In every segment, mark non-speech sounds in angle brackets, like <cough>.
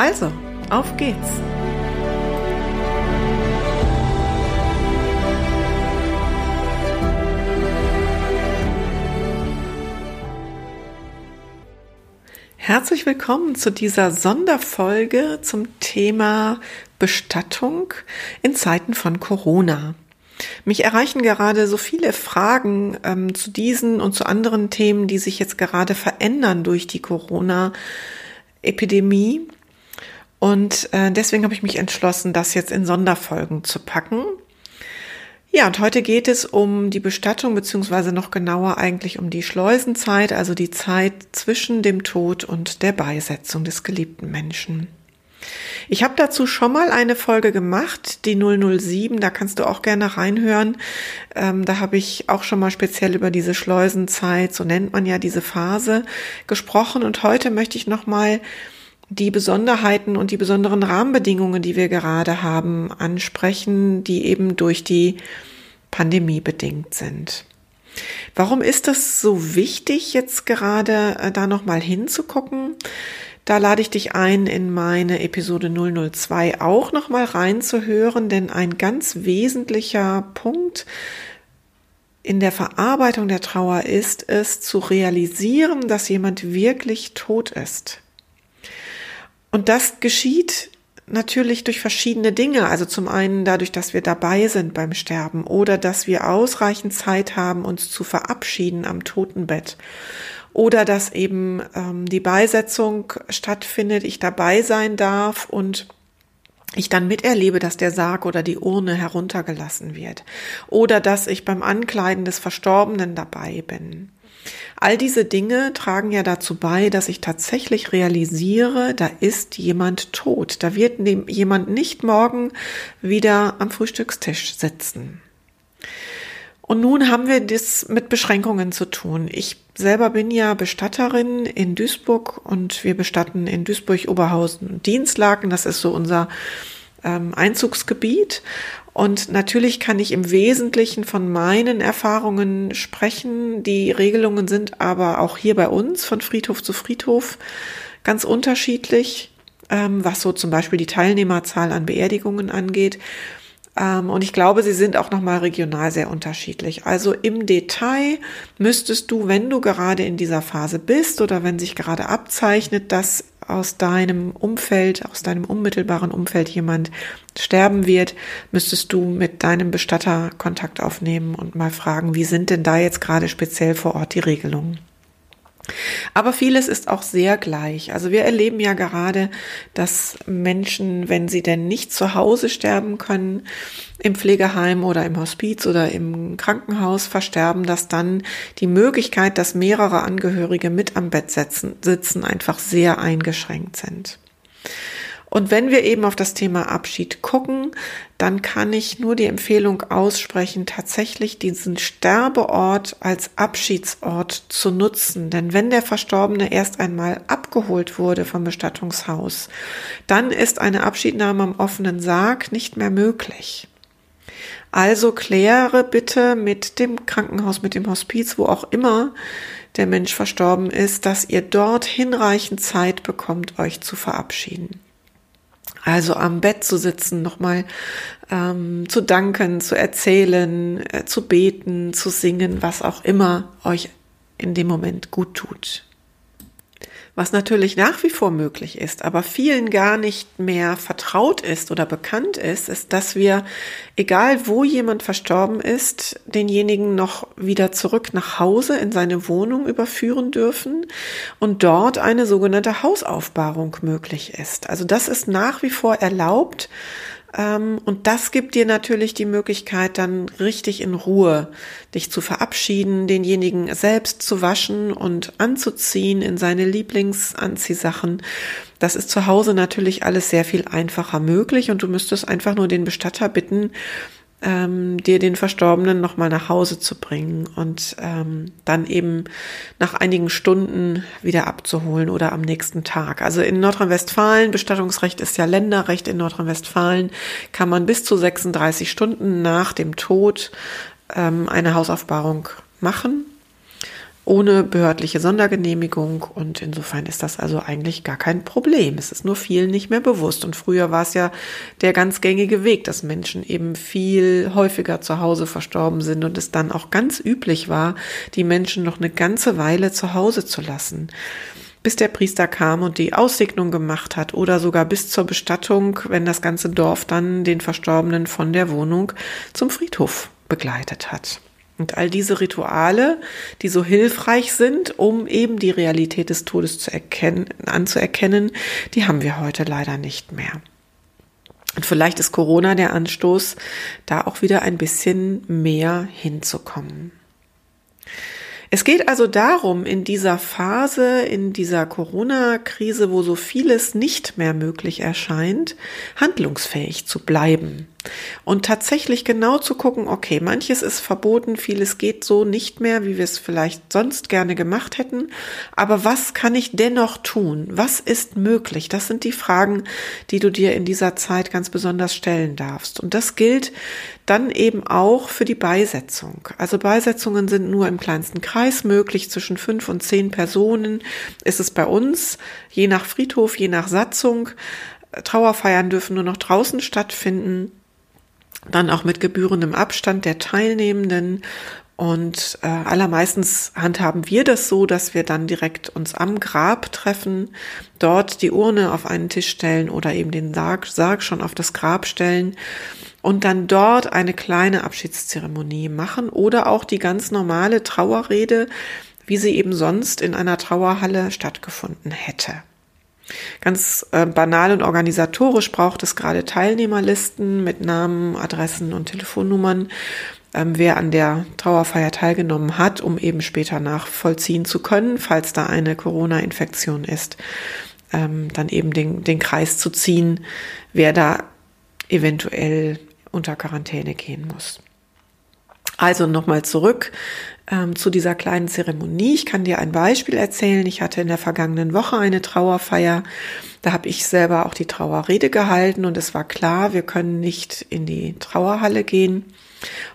Also, auf geht's! Herzlich willkommen zu dieser Sonderfolge zum Thema Bestattung in Zeiten von Corona. Mich erreichen gerade so viele Fragen ähm, zu diesen und zu anderen Themen, die sich jetzt gerade verändern durch die Corona-Epidemie. Und äh, deswegen habe ich mich entschlossen, das jetzt in Sonderfolgen zu packen. Ja, und heute geht es um die Bestattung, beziehungsweise noch genauer eigentlich um die Schleusenzeit, also die Zeit zwischen dem Tod und der Beisetzung des geliebten Menschen. Ich habe dazu schon mal eine Folge gemacht, die 007, da kannst du auch gerne reinhören. Ähm, da habe ich auch schon mal speziell über diese Schleusenzeit, so nennt man ja diese Phase, gesprochen. Und heute möchte ich noch mal die Besonderheiten und die besonderen Rahmenbedingungen, die wir gerade haben, ansprechen, die eben durch die Pandemie bedingt sind. Warum ist das so wichtig, jetzt gerade äh, da nochmal hinzugucken? Da lade ich dich ein, in meine Episode 002 auch nochmal reinzuhören, denn ein ganz wesentlicher Punkt in der Verarbeitung der Trauer ist es zu realisieren, dass jemand wirklich tot ist. Und das geschieht natürlich durch verschiedene Dinge. Also zum einen dadurch, dass wir dabei sind beim Sterben oder dass wir ausreichend Zeit haben, uns zu verabschieden am Totenbett. Oder dass eben ähm, die Beisetzung stattfindet, ich dabei sein darf und ich dann miterlebe, dass der Sarg oder die Urne heruntergelassen wird. Oder dass ich beim Ankleiden des Verstorbenen dabei bin. All diese Dinge tragen ja dazu bei, dass ich tatsächlich realisiere, da ist jemand tot. Da wird jemand nicht morgen wieder am Frühstückstisch sitzen. Und nun haben wir das mit Beschränkungen zu tun. Ich selber bin ja Bestatterin in Duisburg und wir bestatten in Duisburg, Oberhausen und Dienstlaken. Das ist so unser ähm, Einzugsgebiet. Und natürlich kann ich im Wesentlichen von meinen Erfahrungen sprechen. Die Regelungen sind aber auch hier bei uns von Friedhof zu Friedhof ganz unterschiedlich, ähm, was so zum Beispiel die Teilnehmerzahl an Beerdigungen angeht. Ähm, und ich glaube, sie sind auch nochmal regional sehr unterschiedlich. Also im Detail müsstest du, wenn du gerade in dieser Phase bist oder wenn sich gerade abzeichnet, dass aus deinem Umfeld, aus deinem unmittelbaren Umfeld jemand sterben wird, müsstest du mit deinem Bestatter Kontakt aufnehmen und mal fragen, wie sind denn da jetzt gerade speziell vor Ort die Regelungen? Aber vieles ist auch sehr gleich. Also wir erleben ja gerade, dass Menschen, wenn sie denn nicht zu Hause sterben können, im Pflegeheim oder im Hospiz oder im Krankenhaus versterben, dass dann die Möglichkeit, dass mehrere Angehörige mit am Bett sitzen, einfach sehr eingeschränkt sind. Und wenn wir eben auf das Thema Abschied gucken, dann kann ich nur die Empfehlung aussprechen, tatsächlich diesen Sterbeort als Abschiedsort zu nutzen. Denn wenn der Verstorbene erst einmal abgeholt wurde vom Bestattungshaus, dann ist eine Abschiednahme am offenen Sarg nicht mehr möglich. Also kläre bitte mit dem Krankenhaus, mit dem Hospiz, wo auch immer der Mensch verstorben ist, dass ihr dort hinreichend Zeit bekommt, euch zu verabschieden. Also am Bett zu sitzen, nochmal ähm, zu danken, zu erzählen, äh, zu beten, zu singen, was auch immer euch in dem Moment gut tut was natürlich nach wie vor möglich ist, aber vielen gar nicht mehr vertraut ist oder bekannt ist, ist, dass wir, egal wo jemand verstorben ist, denjenigen noch wieder zurück nach Hause in seine Wohnung überführen dürfen und dort eine sogenannte Hausaufbahrung möglich ist. Also das ist nach wie vor erlaubt und das gibt dir natürlich die Möglichkeit, dann richtig in Ruhe dich zu verabschieden, denjenigen selbst zu waschen und anzuziehen in seine Lieblingsanziehsachen. Das ist zu Hause natürlich alles sehr viel einfacher möglich und du müsstest einfach nur den Bestatter bitten, ähm, dir den Verstorbenen nochmal nach Hause zu bringen und ähm, dann eben nach einigen Stunden wieder abzuholen oder am nächsten Tag. Also in Nordrhein-Westfalen, Bestattungsrecht ist ja Länderrecht, in Nordrhein-Westfalen kann man bis zu 36 Stunden nach dem Tod ähm, eine Hausaufbahrung machen ohne behördliche Sondergenehmigung und insofern ist das also eigentlich gar kein Problem. Es ist nur vielen nicht mehr bewusst und früher war es ja der ganz gängige Weg, dass Menschen eben viel häufiger zu Hause verstorben sind und es dann auch ganz üblich war, die Menschen noch eine ganze Weile zu Hause zu lassen bis der Priester kam und die Aussegnung gemacht hat oder sogar bis zur Bestattung, wenn das ganze Dorf dann den Verstorbenen von der Wohnung zum Friedhof begleitet hat. Und all diese Rituale, die so hilfreich sind, um eben die Realität des Todes zu erkennen, anzuerkennen, die haben wir heute leider nicht mehr. Und vielleicht ist Corona der Anstoß, da auch wieder ein bisschen mehr hinzukommen. Es geht also darum, in dieser Phase, in dieser Corona-Krise, wo so vieles nicht mehr möglich erscheint, handlungsfähig zu bleiben. Und tatsächlich genau zu gucken, okay, manches ist verboten, vieles geht so nicht mehr, wie wir es vielleicht sonst gerne gemacht hätten. Aber was kann ich dennoch tun? Was ist möglich? Das sind die Fragen, die du dir in dieser Zeit ganz besonders stellen darfst. Und das gilt dann eben auch für die Beisetzung. Also Beisetzungen sind nur im kleinsten Kreis möglich. Zwischen fünf und zehn Personen ist es bei uns, je nach Friedhof, je nach Satzung. Trauerfeiern dürfen nur noch draußen stattfinden dann auch mit gebührendem Abstand der Teilnehmenden. Und äh, allermeistens handhaben wir das so, dass wir dann direkt uns am Grab treffen, dort die Urne auf einen Tisch stellen oder eben den Sarg, Sarg schon auf das Grab stellen und dann dort eine kleine Abschiedszeremonie machen oder auch die ganz normale Trauerrede, wie sie eben sonst in einer Trauerhalle stattgefunden hätte. Ganz äh, banal und organisatorisch braucht es gerade Teilnehmerlisten mit Namen, Adressen und Telefonnummern, ähm, wer an der Trauerfeier teilgenommen hat, um eben später nachvollziehen zu können, falls da eine Corona-Infektion ist, ähm, dann eben den, den Kreis zu ziehen, wer da eventuell unter Quarantäne gehen muss. Also nochmal zurück ähm, zu dieser kleinen Zeremonie. Ich kann dir ein Beispiel erzählen. Ich hatte in der vergangenen Woche eine Trauerfeier. Da habe ich selber auch die Trauerrede gehalten und es war klar, wir können nicht in die Trauerhalle gehen.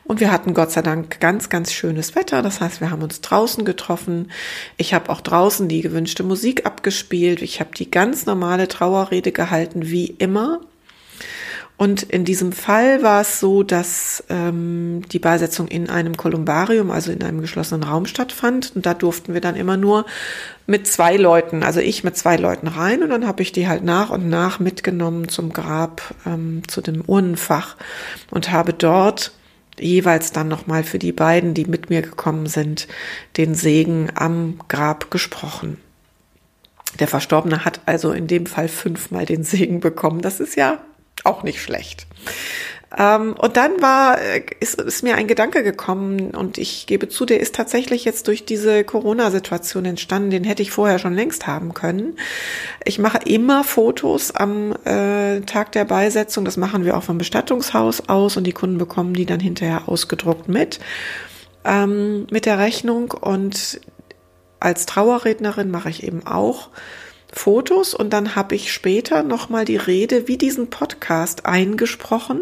Und wir hatten Gott sei Dank ganz, ganz schönes Wetter. Das heißt, wir haben uns draußen getroffen. Ich habe auch draußen die gewünschte Musik abgespielt. Ich habe die ganz normale Trauerrede gehalten, wie immer. Und in diesem Fall war es so, dass ähm, die Beisetzung in einem Kolumbarium, also in einem geschlossenen Raum stattfand. Und da durften wir dann immer nur mit zwei Leuten, also ich mit zwei Leuten rein. Und dann habe ich die halt nach und nach mitgenommen zum Grab, ähm, zu dem Urnenfach und habe dort jeweils dann nochmal für die beiden, die mit mir gekommen sind, den Segen am Grab gesprochen. Der Verstorbene hat also in dem Fall fünfmal den Segen bekommen. Das ist ja auch nicht schlecht. Ähm, und dann war, äh, ist, ist mir ein Gedanke gekommen und ich gebe zu, der ist tatsächlich jetzt durch diese Corona-Situation entstanden. Den hätte ich vorher schon längst haben können. Ich mache immer Fotos am äh, Tag der Beisetzung. Das machen wir auch vom Bestattungshaus aus und die Kunden bekommen die dann hinterher ausgedruckt mit ähm, mit der Rechnung und als Trauerrednerin mache ich eben auch Fotos und dann habe ich später nochmal die Rede wie diesen Podcast eingesprochen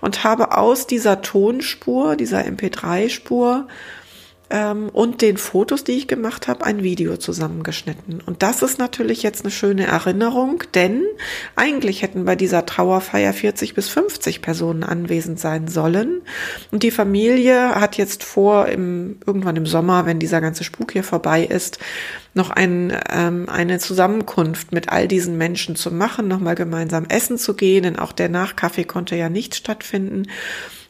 und habe aus dieser Tonspur, dieser MP3-Spur ähm, und den Fotos, die ich gemacht habe, ein Video zusammengeschnitten. Und das ist natürlich jetzt eine schöne Erinnerung, denn eigentlich hätten bei dieser Trauerfeier 40 bis 50 Personen anwesend sein sollen. Und die Familie hat jetzt vor, im, irgendwann im Sommer, wenn dieser ganze Spuk hier vorbei ist, noch ein, ähm, eine Zusammenkunft mit all diesen Menschen zu machen, nochmal gemeinsam essen zu gehen, denn auch der Nachkaffee konnte ja nicht stattfinden.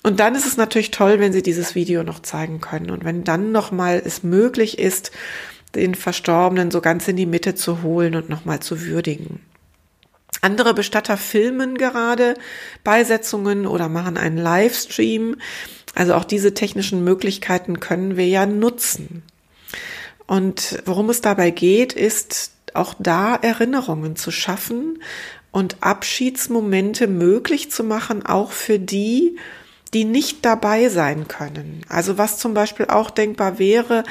Und dann ist es natürlich toll, wenn Sie dieses Video noch zeigen können und wenn dann nochmal es möglich ist, den Verstorbenen so ganz in die Mitte zu holen und nochmal zu würdigen. Andere Bestatter filmen gerade Beisetzungen oder machen einen Livestream. Also auch diese technischen Möglichkeiten können wir ja nutzen. Und worum es dabei geht, ist auch da Erinnerungen zu schaffen und Abschiedsmomente möglich zu machen, auch für die, die nicht dabei sein können. Also was zum Beispiel auch denkbar wäre,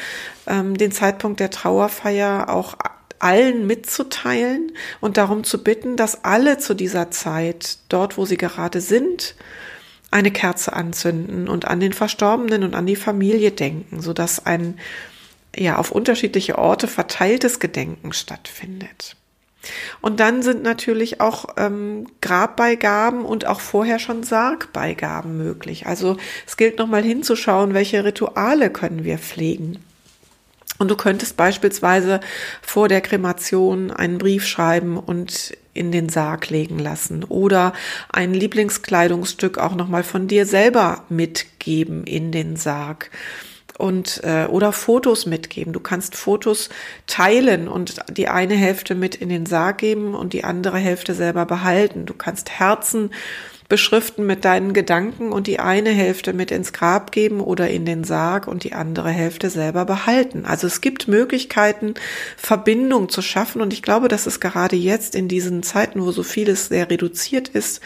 ähm, den Zeitpunkt der Trauerfeier auch allen mitzuteilen und darum zu bitten, dass alle zu dieser Zeit, dort wo sie gerade sind, eine Kerze anzünden und an den Verstorbenen und an die Familie denken, sodass ein ja auf unterschiedliche Orte verteiltes Gedenken stattfindet. Und dann sind natürlich auch ähm, Grabbeigaben und auch vorher schon Sargbeigaben möglich. Also es gilt nochmal hinzuschauen, welche Rituale können wir pflegen. Und du könntest beispielsweise vor der Kremation einen Brief schreiben und in den Sarg legen lassen oder ein Lieblingskleidungsstück auch nochmal von dir selber mitgeben in den Sarg und äh, oder Fotos mitgeben. Du kannst Fotos teilen und die eine Hälfte mit in den Sarg geben und die andere Hälfte selber behalten. Du kannst Herzen beschriften mit deinen Gedanken und die eine Hälfte mit ins Grab geben oder in den Sarg und die andere Hälfte selber behalten. Also es gibt Möglichkeiten, Verbindung zu schaffen und ich glaube, dass es gerade jetzt in diesen Zeiten, wo so vieles sehr reduziert ist,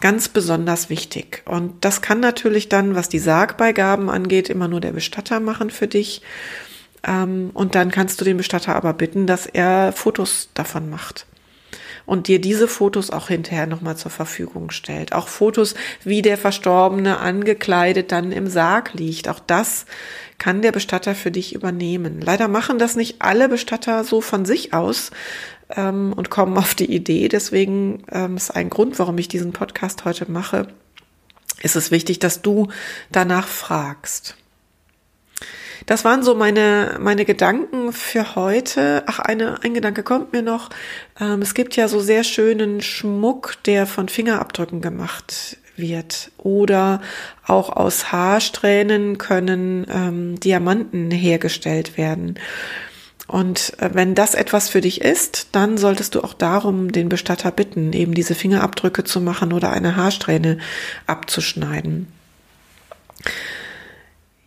ganz besonders wichtig. Und das kann natürlich dann, was die Sargbeigaben angeht, immer nur der Bestatter machen für dich. Ähm, und dann kannst du den Bestatter aber bitten, dass er Fotos davon macht und dir diese Fotos auch hinterher nochmal zur Verfügung stellt. Auch Fotos, wie der Verstorbene angekleidet dann im Sarg liegt. Auch das kann der Bestatter für dich übernehmen. Leider machen das nicht alle Bestatter so von sich aus, ähm, und kommen auf die Idee. Deswegen ähm, ist ein Grund, warum ich diesen Podcast heute mache. Ist es wichtig, dass du danach fragst. Das waren so meine, meine Gedanken für heute. Ach, eine, ein Gedanke kommt mir noch. Ähm, es gibt ja so sehr schönen Schmuck, der von Fingerabdrücken gemacht wird. Oder auch aus Haarsträhnen können ähm, Diamanten hergestellt werden. Und äh, wenn das etwas für dich ist, dann solltest du auch darum den Bestatter bitten, eben diese Fingerabdrücke zu machen oder eine Haarsträhne abzuschneiden.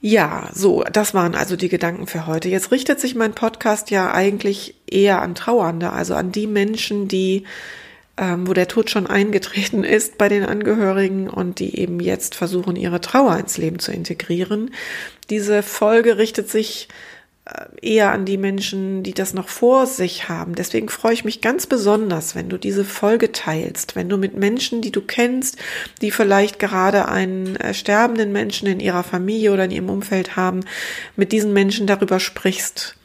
Ja, so, das waren also die Gedanken für heute. Jetzt richtet sich mein Podcast ja eigentlich eher an Trauernde, also an die Menschen, die, ähm, wo der Tod schon eingetreten <laughs> ist bei den Angehörigen und die eben jetzt versuchen, ihre Trauer ins Leben zu integrieren. Diese Folge richtet sich eher an die Menschen, die das noch vor sich haben. Deswegen freue ich mich ganz besonders, wenn du diese Folge teilst, wenn du mit Menschen, die du kennst, die vielleicht gerade einen äh, sterbenden Menschen in ihrer Familie oder in ihrem Umfeld haben, mit diesen Menschen darüber sprichst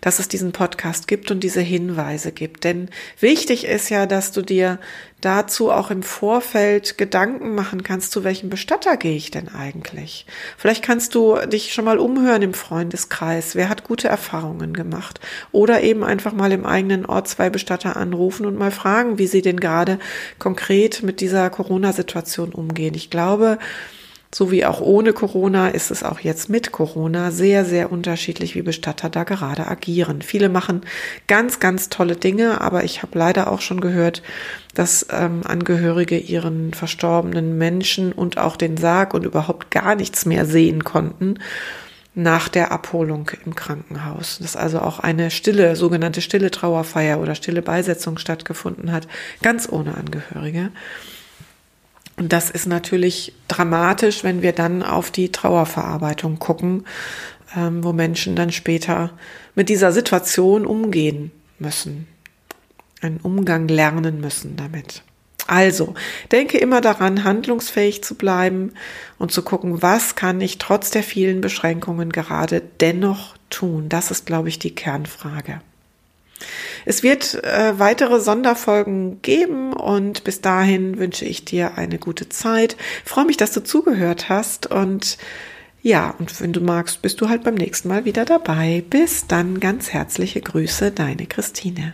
dass es diesen Podcast gibt und diese Hinweise gibt. Denn wichtig ist ja, dass du dir dazu auch im Vorfeld Gedanken machen kannst, zu welchem Bestatter gehe ich denn eigentlich? Vielleicht kannst du dich schon mal umhören im Freundeskreis. Wer hat gute Erfahrungen gemacht? Oder eben einfach mal im eigenen Ort zwei Bestatter anrufen und mal fragen, wie sie denn gerade konkret mit dieser Corona-Situation umgehen. Ich glaube, so wie auch ohne Corona ist es auch jetzt mit Corona sehr, sehr unterschiedlich, wie Bestatter da gerade agieren. Viele machen ganz, ganz tolle Dinge, aber ich habe leider auch schon gehört, dass ähm, Angehörige ihren verstorbenen Menschen und auch den Sarg und überhaupt gar nichts mehr sehen konnten nach der Abholung im Krankenhaus. Dass also auch eine stille, sogenannte stille Trauerfeier oder stille Beisetzung stattgefunden hat, ganz ohne Angehörige. Und das ist natürlich dramatisch, wenn wir dann auf die Trauerverarbeitung gucken, ähm, wo Menschen dann später mit dieser Situation umgehen müssen, einen Umgang lernen müssen damit. Also, denke immer daran, handlungsfähig zu bleiben und zu gucken, was kann ich trotz der vielen Beschränkungen gerade dennoch tun. Das ist, glaube ich, die Kernfrage. Es wird äh, weitere Sonderfolgen geben und bis dahin wünsche ich dir eine gute Zeit. Freue mich, dass du zugehört hast und ja, und wenn du magst, bist du halt beim nächsten Mal wieder dabei. Bis dann ganz herzliche Grüße, deine Christine.